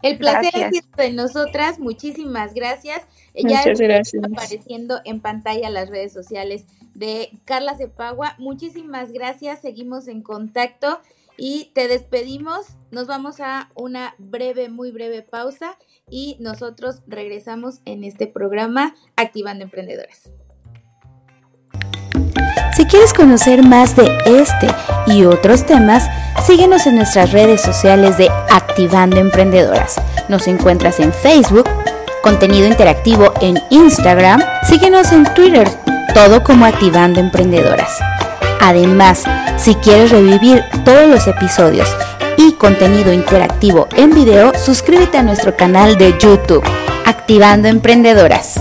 El placer ha sido de nosotras, muchísimas gracias. Muchas ya gracias. apareciendo en pantalla las redes sociales de Carla Cepagua. Muchísimas gracias, seguimos en contacto y te despedimos. Nos vamos a una breve, muy breve pausa y nosotros regresamos en este programa Activando Emprendedoras. Si quieres conocer más de este y otros temas, síguenos en nuestras redes sociales de Activando Emprendedoras. Nos encuentras en Facebook, contenido interactivo en Instagram, síguenos en Twitter, todo como Activando Emprendedoras. Además, si quieres revivir todos los episodios y contenido interactivo en video, suscríbete a nuestro canal de YouTube, Activando Emprendedoras.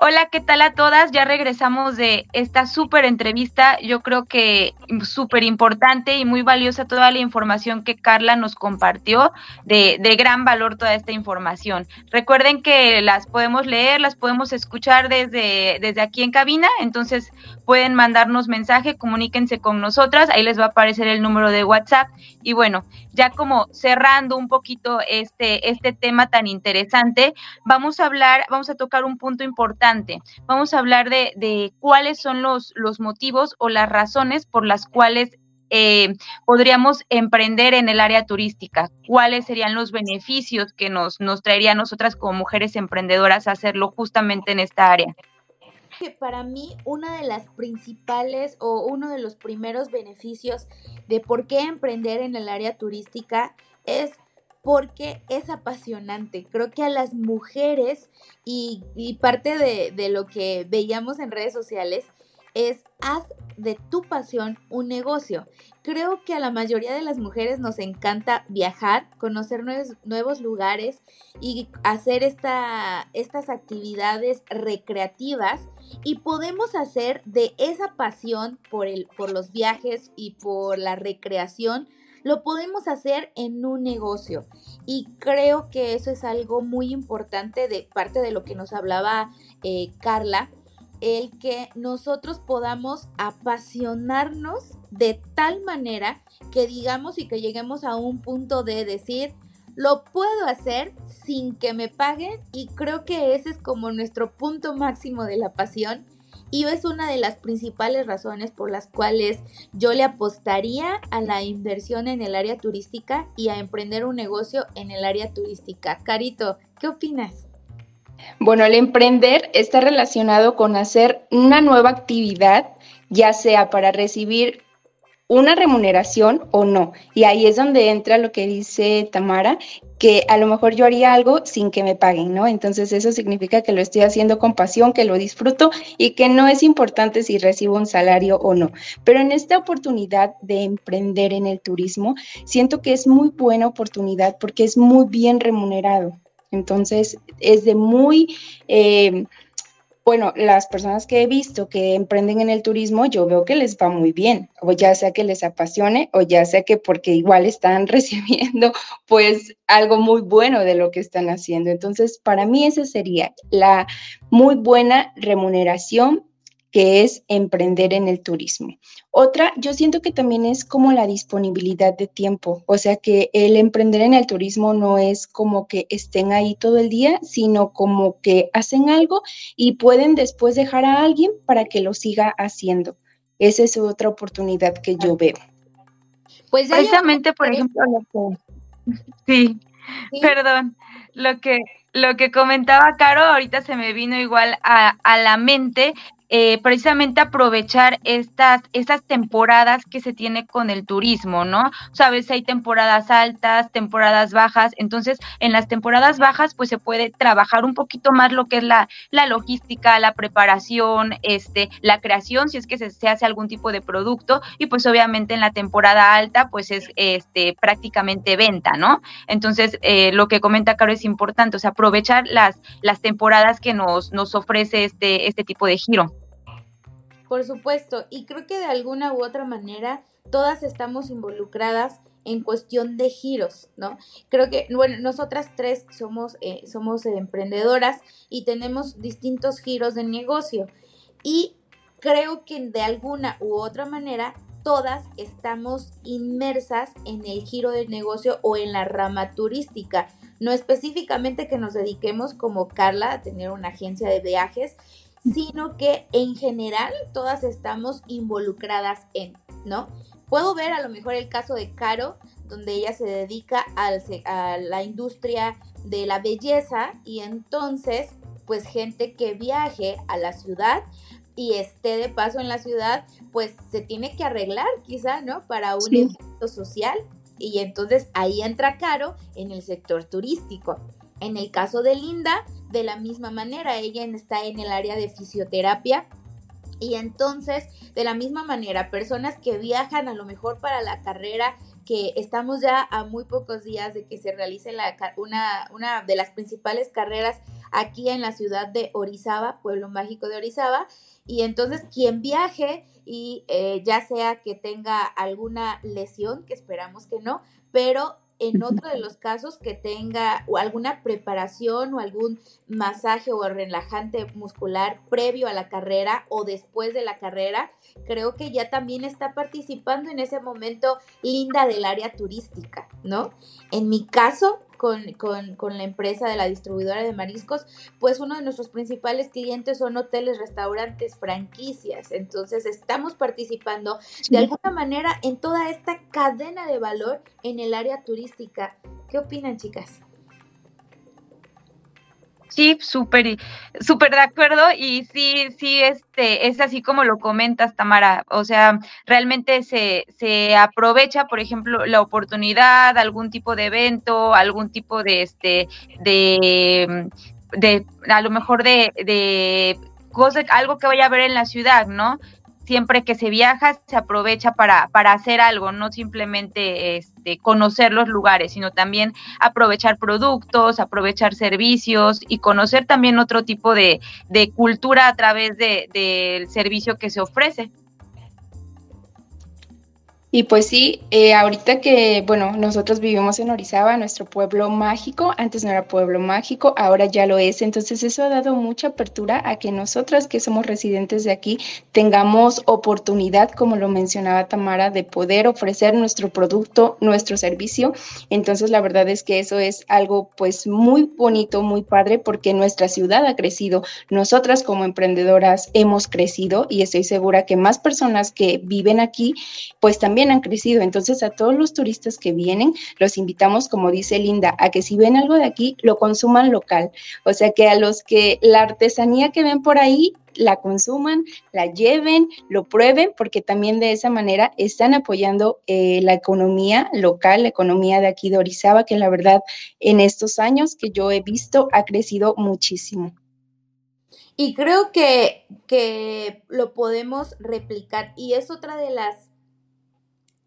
Hola, ¿qué tal a todas? Ya regresamos de esta súper entrevista. Yo creo que súper importante y muy valiosa toda la información que Carla nos compartió, de, de, gran valor toda esta información. Recuerden que las podemos leer, las podemos escuchar desde, desde aquí en cabina, entonces pueden mandarnos mensaje, comuníquense con nosotras, ahí les va a aparecer el número de WhatsApp. Y bueno, ya como cerrando un poquito este, este tema tan interesante, vamos a hablar, vamos a tocar un punto importante Vamos a hablar de, cuáles son los, los, motivos o las razones por las cuales eh, podríamos emprender en el área turística, cuáles serían los beneficios que nos, nos traería a nosotras como mujeres emprendedoras hacerlo justamente en esta área. Para mí, una de las principales o uno de los primeros beneficios de por qué emprender en el área turística es porque es apasionante. Creo que a las mujeres y, parte de lo que veíamos en redes sociales es haz de tu pasión un negocio. Creo que a la mayoría de las mujeres nos encanta viajar, conocer nuevos, lugares y hacer esta, estas actividades recreativas y podemos hacer de esa pasión por, el, por los viajes y por la recreación lo podemos hacer en un negocio. Y creo que eso es algo muy importante de parte de lo que nos hablaba eh, Carla, el que nosotros podamos apasionarnos de tal manera que digamos y que lleguemos a un punto de decir, lo puedo hacer sin que me paguen y creo que ese es como nuestro punto máximo de la pasión y es una de las principales razones por las cuales yo le apostaría a la inversión en el área turística y a emprender un negocio en el área turística. Carito, ¿qué opinas? Bueno, el emprender está relacionado con hacer una nueva actividad, ya sea para recibir una remuneración o no. Y ahí es donde entra lo que dice Tamara, que a lo mejor yo haría algo sin que me paguen, ¿no? Entonces eso significa que lo estoy haciendo con pasión, que lo disfruto y que no es importante si recibo un salario o no. Pero en esta oportunidad de emprender en el turismo, siento que es muy buena oportunidad porque es muy bien remunerado. Entonces es de muy... Eh, bueno, las personas que he visto que emprenden en el turismo, yo veo que les va muy bien, o ya sea que les apasione, o ya sea que porque igual están recibiendo pues algo muy bueno de lo que están haciendo. Entonces, para mí esa sería la muy buena remuneración que es emprender en el turismo. Otra, yo siento que también es como la disponibilidad de tiempo, o sea que el emprender en el turismo no es como que estén ahí todo el día, sino como que hacen algo y pueden después dejar a alguien para que lo siga haciendo. Esa es otra oportunidad que yo veo. Pues precisamente, por ejemplo, sí, perdón, lo que lo que comentaba Caro ahorita se me vino igual a, a la mente eh, precisamente aprovechar estas, estas temporadas que se tiene con el turismo, ¿no? Sabes, hay temporadas altas, temporadas bajas, entonces en las temporadas bajas pues se puede trabajar un poquito más lo que es la, la logística, la preparación, este, la creación, si es que se, hace algún tipo de producto, y pues obviamente en la temporada alta pues es este, prácticamente venta, ¿no? Entonces, eh, lo que comenta Caro es importante, o sea, aprovechar las, las temporadas que nos, nos ofrece este, este tipo de giro. Por supuesto, y creo que de alguna u otra manera todas estamos involucradas en cuestión de giros, ¿no? Creo que, bueno, nosotras tres somos, eh, somos emprendedoras y tenemos distintos giros de negocio y creo que de alguna u otra manera todas estamos inmersas en el giro del negocio o en la rama turística. No específicamente que nos dediquemos como Carla a tener una agencia de viajes, sino que en general todas estamos involucradas en, ¿no? Puedo ver a lo mejor el caso de Caro, donde ella se dedica a la industria de la belleza y entonces, pues gente que viaje a la ciudad y esté de paso en la ciudad, pues se tiene que arreglar quizá, ¿no? Para un evento social. Y entonces ahí entra Caro en el sector turístico. En el caso de Linda, de la misma manera, ella está en el área de fisioterapia. Y entonces, de la misma manera, personas que viajan a lo mejor para la carrera, que estamos ya a muy pocos días de que se realice la, una, una de las principales carreras aquí en la ciudad de Orizaba, pueblo mágico de Orizaba. Y entonces quien viaje y eh, ya sea que tenga alguna lesión, que esperamos que no, pero en otro de los casos que tenga alguna preparación o algún masaje o relajante muscular previo a la carrera o después de la carrera, creo que ya también está participando en ese momento linda del área turística, ¿no? En mi caso, con, la empresa de la distribuidora de mariscos, pues uno de nuestros principales clientes son hoteles, restaurantes, franquicias. Entonces estamos participando de alguna manera en toda esta cadena de valor en el área turística. ¿Qué opinan, chicas? Sí, súper, súper de acuerdo y sí, sí, este, es así como lo comentas, Tamara. O sea, realmente se, se aprovecha, por ejemplo, la oportunidad, algún tipo de evento, algún tipo de, este, de, de, a lo mejor de, de cosa, algo que vaya a haber en la ciudad, ¿no? Siempre que se viaja se aprovecha para, para hacer algo, no simplemente este, conocer los lugares, sino también aprovechar productos, aprovechar servicios y conocer también otro tipo de, de cultura a través del de, servicio que se ofrece. Y pues sí, eh, ahorita que, bueno, nosotros vivimos en Orizaba, nuestro pueblo mágico, antes no era pueblo mágico, ahora ya lo es, entonces eso ha dado mucha apertura a que nosotras que somos residentes de aquí tengamos oportunidad, como lo mencionaba Tamara, de poder ofrecer nuestro producto, nuestro servicio. Entonces la verdad es que eso es algo pues muy bonito, muy padre, porque nuestra ciudad ha crecido, nosotras como emprendedoras hemos crecido y estoy segura que más personas que viven aquí pues también han crecido. Entonces, a todos los turistas que vienen, los invitamos, como dice Linda, a que si ven algo de aquí, lo consuman local. O sea, que a los que la artesanía que ven por ahí, la consuman, la lleven, lo prueben, porque también de esa manera están apoyando eh, la economía local, la economía de aquí de Orizaba, que la verdad en estos años que yo he visto ha crecido muchísimo. Y creo que, que lo podemos replicar y es otra de las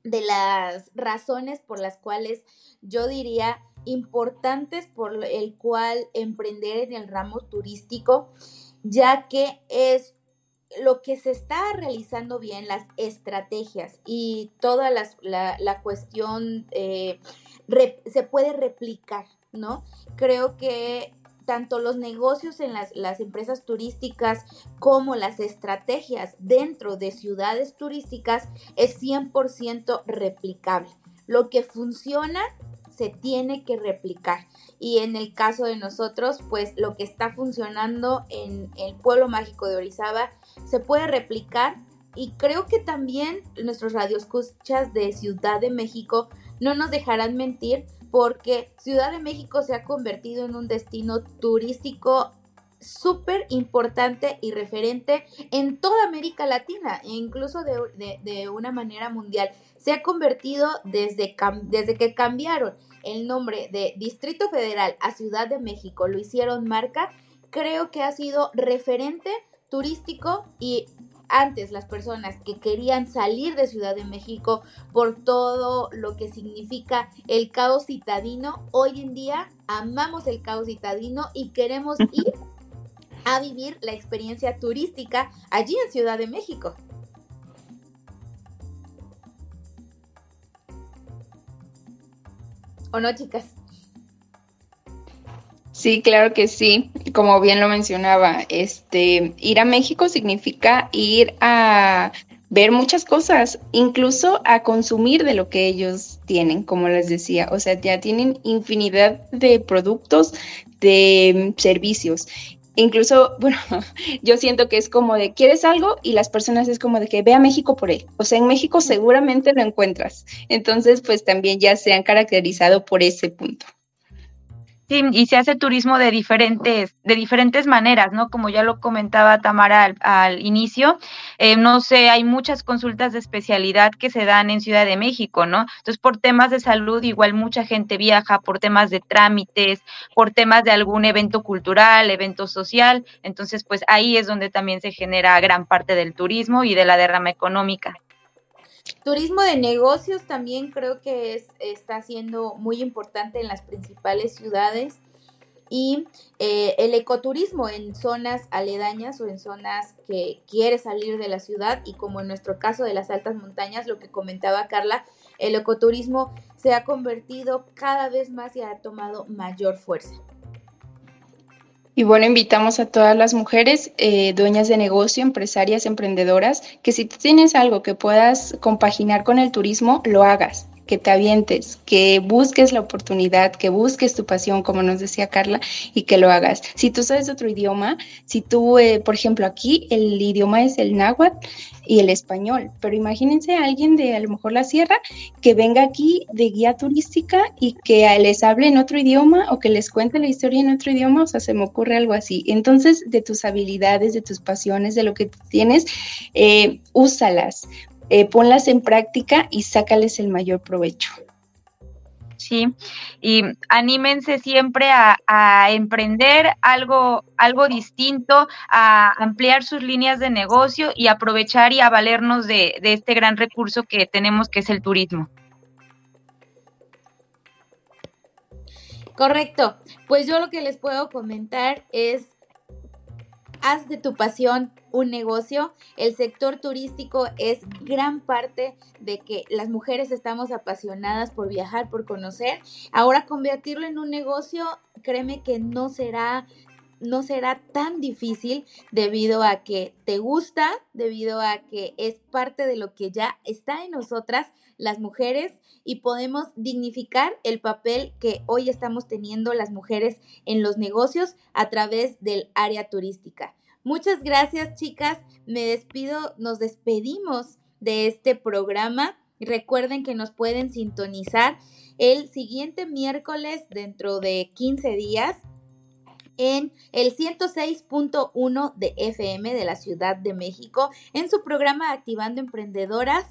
de las razones por las cuales yo diría importantes por el cual emprender en el ramo turístico, ya que es lo que se está realizando bien, las estrategias y toda la, cuestión eh, se puede replicar, ¿no? Creo que tanto los negocios en las, empresas turísticas como las estrategias dentro de ciudades turísticas es 100% replicable. Lo que funciona se tiene que replicar. Y en el caso de nosotros, pues lo que está funcionando en el pueblo mágico de Orizaba se puede replicar. Y creo que también nuestros radioescuchas de Ciudad de México no nos dejarán mentir porque Ciudad de México se ha convertido en un destino turístico súper importante y referente en toda América Latina e incluso de, una manera mundial. Se ha convertido desde, desde que cambiaron el nombre de Distrito Federal a Ciudad de México, lo hicieron marca, creo que ha sido referente turístico y antes las personas que querían salir de Ciudad de México por todo lo que significa el caos citadino, hoy en día amamos el caos citadino y queremos ir a vivir la experiencia turística allí en Ciudad de México. ¿O no, chicas? Sí, claro que sí. Como bien lo mencionaba, este ir a México significa ir a ver muchas cosas, incluso a consumir de lo que ellos tienen, como les decía. O sea, ya tienen infinidad de productos, de servicios. Incluso, bueno, yo siento que es como de, ¿quieres algo? Y las personas es como de que ve a México por él. O sea, en México seguramente lo encuentras. Entonces, pues también ya se han caracterizado por ese punto. Sí, y se hace turismo de diferentes, de diferentes maneras, ¿no? Como ya lo comentaba Tamara al, inicio, eh, no sé, hay muchas consultas de especialidad que se dan en Ciudad de México, ¿no? Entonces, por temas de salud, igual mucha gente viaja, por temas de trámites, por temas de algún evento cultural, evento social, entonces, pues ahí es donde también se genera gran parte del turismo y de la derrama económica. Turismo de negocios también creo que es, está siendo muy importante en las principales ciudades y eh, el ecoturismo en zonas aledañas o en zonas que quiere salir de la ciudad y como en nuestro caso de las altas montañas, lo que comentaba Carla, el ecoturismo se ha convertido cada vez más y ha tomado mayor fuerza. Y bueno, invitamos a todas las mujeres, eh, dueñas de negocio, empresarias, emprendedoras, que si tienes algo que puedas compaginar con el turismo, lo hagas que te avientes, que busques la oportunidad, que busques tu pasión, como nos decía Carla, y que lo hagas. Si tú sabes otro idioma, si tú, eh, por ejemplo, aquí el idioma es el náhuatl y el español, pero imagínense a alguien de a lo mejor la sierra que venga aquí de guía turística y que les hable en otro idioma o que les cuente la historia en otro idioma, o sea, se me ocurre algo así. Entonces, de tus habilidades, de tus pasiones, de lo que tienes, eh, úsalas, eh, ponlas en práctica y sácales el mayor provecho. Sí, y anímense siempre a, emprender algo, algo distinto, a ampliar sus líneas de negocio y aprovechar y a valernos de, de este gran recurso que tenemos que es el turismo. Correcto. Pues yo lo que les puedo comentar es haz de tu pasión un negocio. El sector turístico es gran parte de que las mujeres estamos apasionadas por viajar, por conocer. Ahora convertirlo en un negocio, créeme que no será no será tan difícil debido a que te gusta, debido a que es parte de lo que ya está en nosotras las mujeres y podemos dignificar el papel que hoy estamos teniendo las mujeres en los negocios a través del área turística. Muchas gracias chicas, me despido, nos despedimos de este programa. Recuerden que nos pueden sintonizar el siguiente miércoles dentro de 15 días en el 106.1 de FM de la Ciudad de México en su programa Activando Emprendedoras.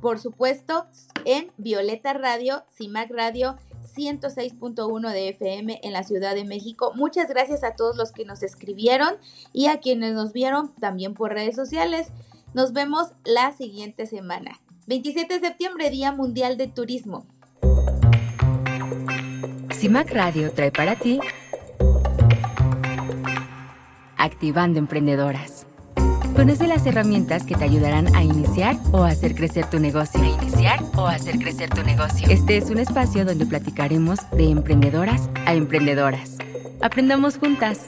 Por supuesto, en Violeta Radio, CIMAC Radio 106.1 de FM en la Ciudad de México. Muchas gracias a todos los que nos escribieron y a quienes nos vieron también por redes sociales. Nos vemos la siguiente semana. 27 de septiembre, Día Mundial de Turismo. CIMAC Radio trae para ti Activando Emprendedoras. Conoce las herramientas que te ayudarán a iniciar o hacer crecer tu negocio. A iniciar o hacer crecer tu negocio. Este es un espacio donde platicaremos de emprendedoras a emprendedoras. Aprendamos juntas.